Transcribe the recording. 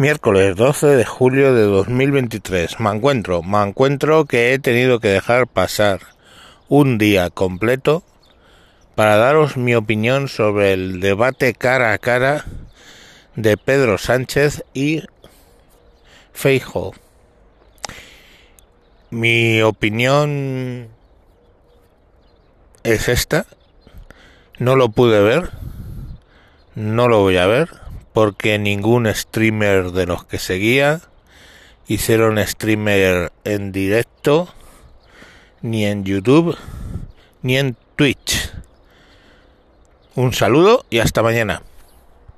Miércoles 12 de julio de 2023. Me encuentro, me encuentro que he tenido que dejar pasar un día completo para daros mi opinión sobre el debate cara a cara de Pedro Sánchez y Feijo. Mi opinión es esta. No lo pude ver. No lo voy a ver porque ningún streamer de los que seguía hicieron streamer en directo, ni en YouTube, ni en Twitch. Un saludo y hasta mañana.